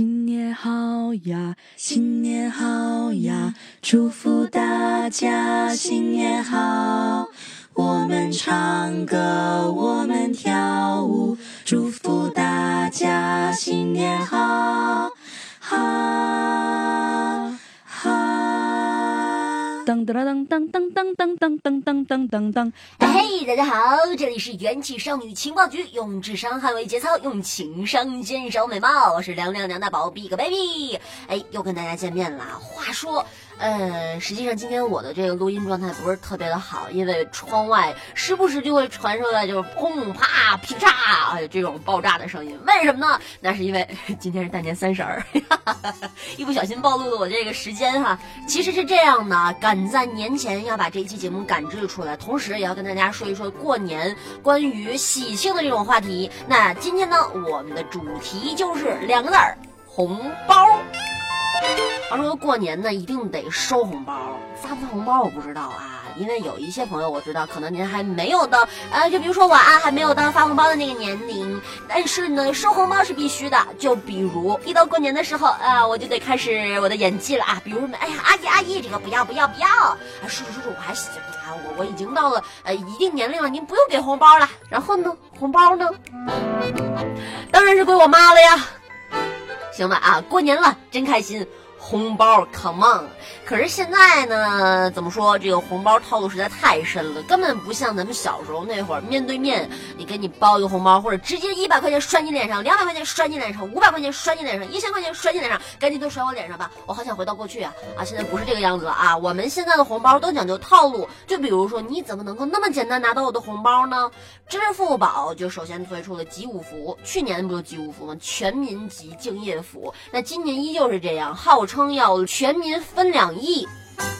新年好呀，新年好呀，祝福大家新年好。我们唱歌，我们跳舞，祝福大家新年好，噔噔噔噔噔噔噔噔噔噔噔。嘿，大家好，这里是元气少女情报局，用智商捍卫节操，用情商坚守美貌。我是凉凉凉大宝 Big Baby，哎，又跟大家见面了。话说。呃，实际上今天我的这个录音状态不是特别的好，因为窗外时不时就会传出来就是砰啪劈嚓这种爆炸的声音。为什么呢？那是因为今天是大年三十儿，一不小心暴露了我这个时间哈。其实是这样的，赶在年前要把这一期节目赶制出来，同时也要跟大家说一说过年关于喜庆的这种话题。那今天呢，我们的主题就是两个字儿：红包。话说过年呢，一定得收红包，发不发红包我不知道啊，因为有一些朋友我知道，可能您还没有到，呃，就比如说我啊，还没有到发红包的那个年龄，但是呢，收红包是必须的。就比如一到过年的时候啊，我就得开始我的演技了啊，比如说，哎呀，阿姨阿姨，这个不要不要不要，啊，叔叔叔叔，我还行啊，我我已经到了呃一定年龄了，您不用给红包了。然后呢，红包呢，当然是归我妈了呀。行吧啊，过年了，真开心。红包，come on！可是现在呢，怎么说？这个红包套路实在太深了，根本不像咱们小时候那会儿，面对面，你给你包一个红包，或者直接一百块钱摔你脸上，两百块钱摔你脸上，五百块钱摔你脸上，一千块钱摔你脸上，赶紧都摔我脸上吧！我好想回到过去啊！啊，现在不是这个样子了啊！我们现在的红包都讲究套路，就比如说，你怎么能够那么简单拿到我的红包呢？支付宝就首先推出了集五福，去年不就集五福吗？全民集敬业福，那今年依旧是这样，号称要全民分两亿。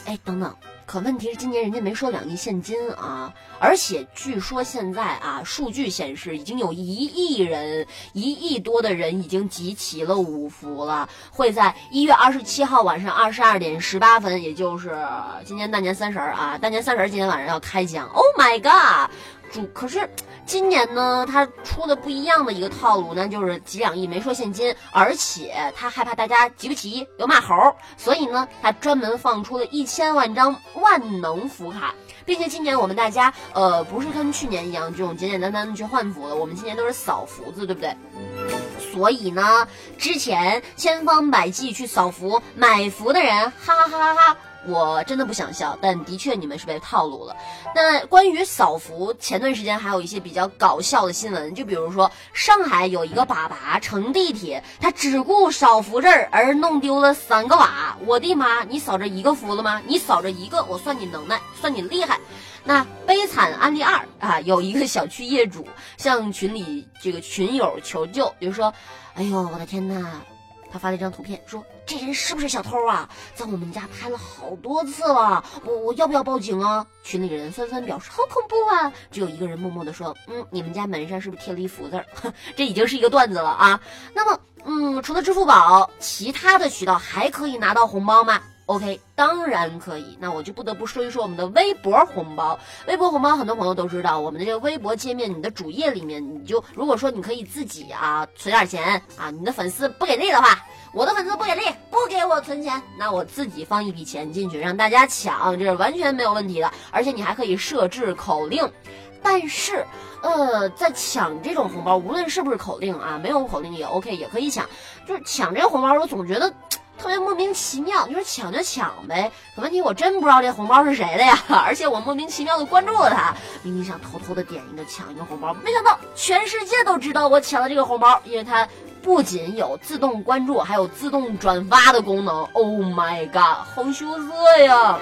哎，等等，可问题是今年人家没说两亿现金啊，而且据说现在啊，数据显示已经有一亿人，一亿多的人已经集齐了五福了，会在一月二十七号晚上二十二点十八分，也就是今年大年三十儿啊，大年三十儿今天晚上要开奖。Oh my god！主可是今年呢，他出的不一样的一个套路，那就是几两亿没说现金，而且他害怕大家集不齐有骂猴，所以呢，他专门放出了一千万张万能福卡，并且今年我们大家呃不是跟去年一样这种简简单单的去换福了，我们今年都是扫福子，对不对？所以呢，之前千方百计去扫福买福的人，哈哈哈哈哈。我真的不想笑，但的确你们是被套路了。那关于扫福，前段时间还有一些比较搞笑的新闻，就比如说上海有一个爸爸乘地铁，他只顾扫福字儿而弄丢了三个瓦。我的妈！你扫着一个福了吗？你扫着一个，我算你能耐，算你厉害。那悲惨案例二啊，有一个小区业主向群里这个群友求救，比如说，哎呦我的天呐，他发了一张图片说。这人是不是小偷啊？在我们家拍了好多次了，我我要不要报警啊？群里人纷纷表示好恐怖啊！只有一个人默默地说：“嗯，你们家门上是不是贴了一福字？” 这已经是一个段子了啊。那么，嗯，除了支付宝，其他的渠道还可以拿到红包吗？OK，当然可以。那我就不得不说一说我们的微博红包。微博红包，很多朋友都知道，我们的这个微博界面，你的主页里面，你就如果说你可以自己啊存点钱啊，你的粉丝不给力的话。我的粉丝不给力，不给我存钱，那我自己放一笔钱进去，让大家抢，这是完全没有问题的。而且你还可以设置口令，但是，呃，在抢这种红包，无论是不是口令啊，没有口令也 OK，也可以抢。就是抢这个红包，我总觉得特别莫名其妙。你说抢就抢呗，可问题我真不知道这红包是谁的呀，而且我莫名其妙的关注了他，明明想偷偷的点一个抢一个红包，没想到全世界都知道我抢了这个红包，因为它。不仅有自动关注，还有自动转发的功能。Oh my god，好羞涩呀！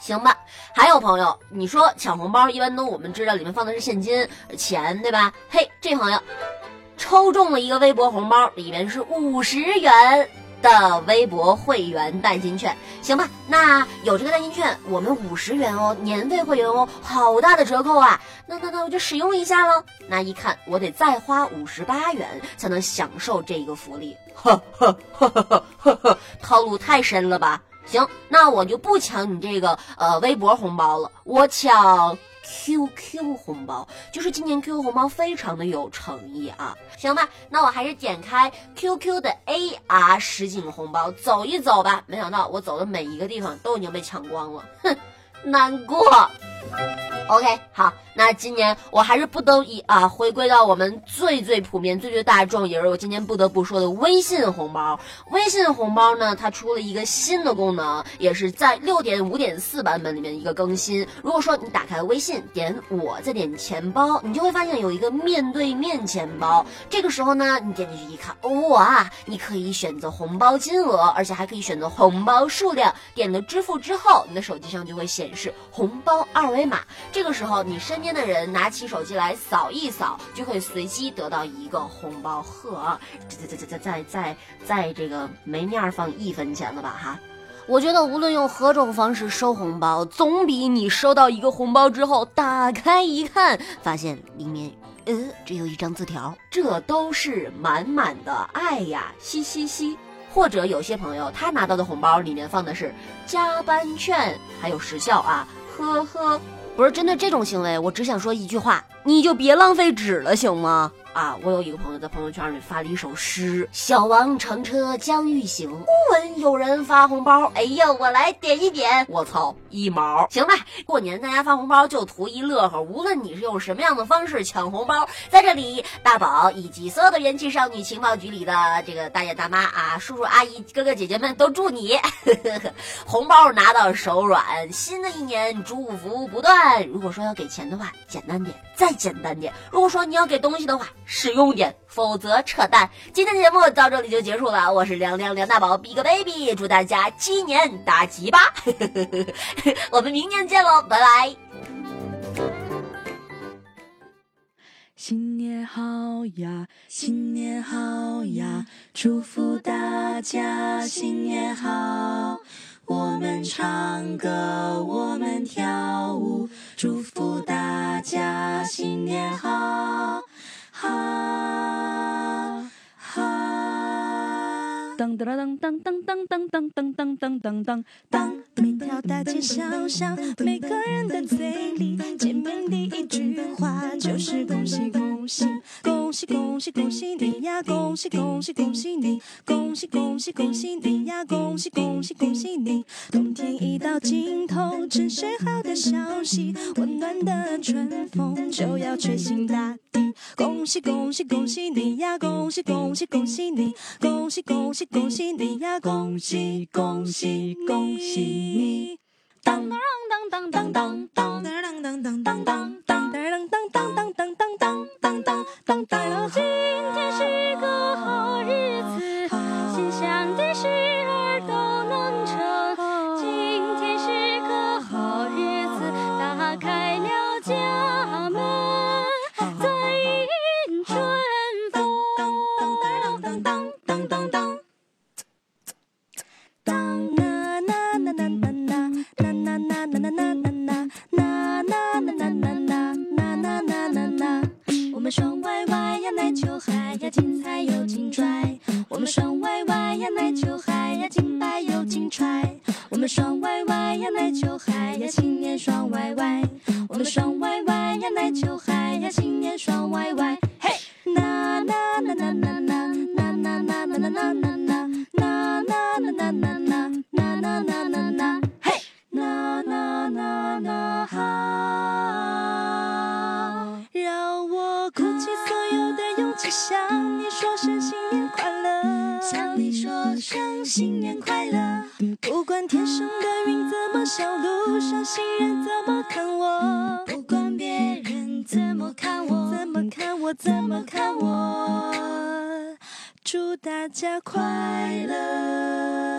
行吧，还有朋友，你说抢红包一般都我们知道里面放的是现金钱，对吧？嘿，这朋友抽中了一个微博红包，里面是五十元。的微博会员代金券，行吧？那有这个代金券，我们五十元哦，年费会员哦，好大的折扣啊！那那那我就使用一下喽。那一看，我得再花五十八元才能享受这个福利，呵呵呵呵呵呵，套路太深了吧？行，那我就不抢你这个呃微博红包了，我抢。QQ 红包就是今年 QQ 红包非常的有诚意啊，行吧，那我还是点开 QQ 的 AR 实景红包走一走吧。没想到我走的每一个地方都已经被抢光了，哼，难过。OK，好。那今年我还是不得已啊，回归到我们最最普遍、最最大众，也是我今天不得不说的微信红包。微信红包呢，它出了一个新的功能，也是在六点五点四版本里面一个更新。如果说你打开微信，点我再点钱包，你就会发现有一个面对面钱包。这个时候呢，你点进去一看，哇，你可以选择红包金额，而且还可以选择红包数量。点了支付之后，你的手机上就会显示红包二维码。这个时候，你身边。的人拿起手机来扫一扫，就会随机得到一个红包盒。再再再再再再再这个没面放一分钱了吧哈？我觉得无论用何种方式收红包，总比你收到一个红包之后打开一看，发现里面呃只有一张字条，这都是满满的爱呀，嘻嘻嘻。或者有些朋友他拿到的红包里面放的是加班券，还有时效啊，呵呵。不是针对这种行为，我只想说一句话：你就别浪费纸了，行吗？啊，我有一个朋友在朋友圈里发了一首诗：小王乘车将欲行，忽闻有人发红包。哎呀，我来点一点，我操，一毛。行吧，过年大家发红包就图一乐呵，无论你是用什么样的方式抢红包，在这里大宝以及所有的元气少女情报局里的这个大爷大妈啊、叔叔阿姨、哥哥姐姐们都祝你呵呵 红包拿到手软，新的一年祝福不断。如果说要给钱的话，简单点，再简单点。如果说你要给东西的话，实用点，否则扯淡。今天的节目到这里就结束了，我是凉凉梁大宝，Big Baby，祝大家鸡年大吉吧！我们明年见喽，拜拜。新年好呀，新年好呀，祝福大家新年好。我们唱歌，我们跳舞，祝福大家新年好。好当当当当当当当当当当当当当当，每条大街小巷，每个人的嘴里，见面第一句话就是恭喜恭喜，恭喜恭喜恭喜你呀，恭喜恭喜恭喜你，恭喜恭喜恭喜你呀，恭喜恭喜恭喜你。冬天已到尽头，真是好的消息，温暖的春风就要吹醒大地。恭喜恭喜恭喜你呀！恭喜恭喜恭喜你！恭喜恭喜恭喜你呀！恭喜恭喜恭喜你！歪歪呀，奶球嗨呀，精彩又精拽。我们双歪歪呀，奶球嗨呀，精白又精彩。我们双歪歪呀，奶球嗨呀，新年双歪歪。我们双歪歪呀，奶球嗨呀，新年双歪歪。嘿，啦啦啦啦啦啦啦啦啦啦啦啦不管天上的云怎么笑，路上行人怎么看我，不管别人怎么看我，怎么看我，怎么看我，祝大家快乐。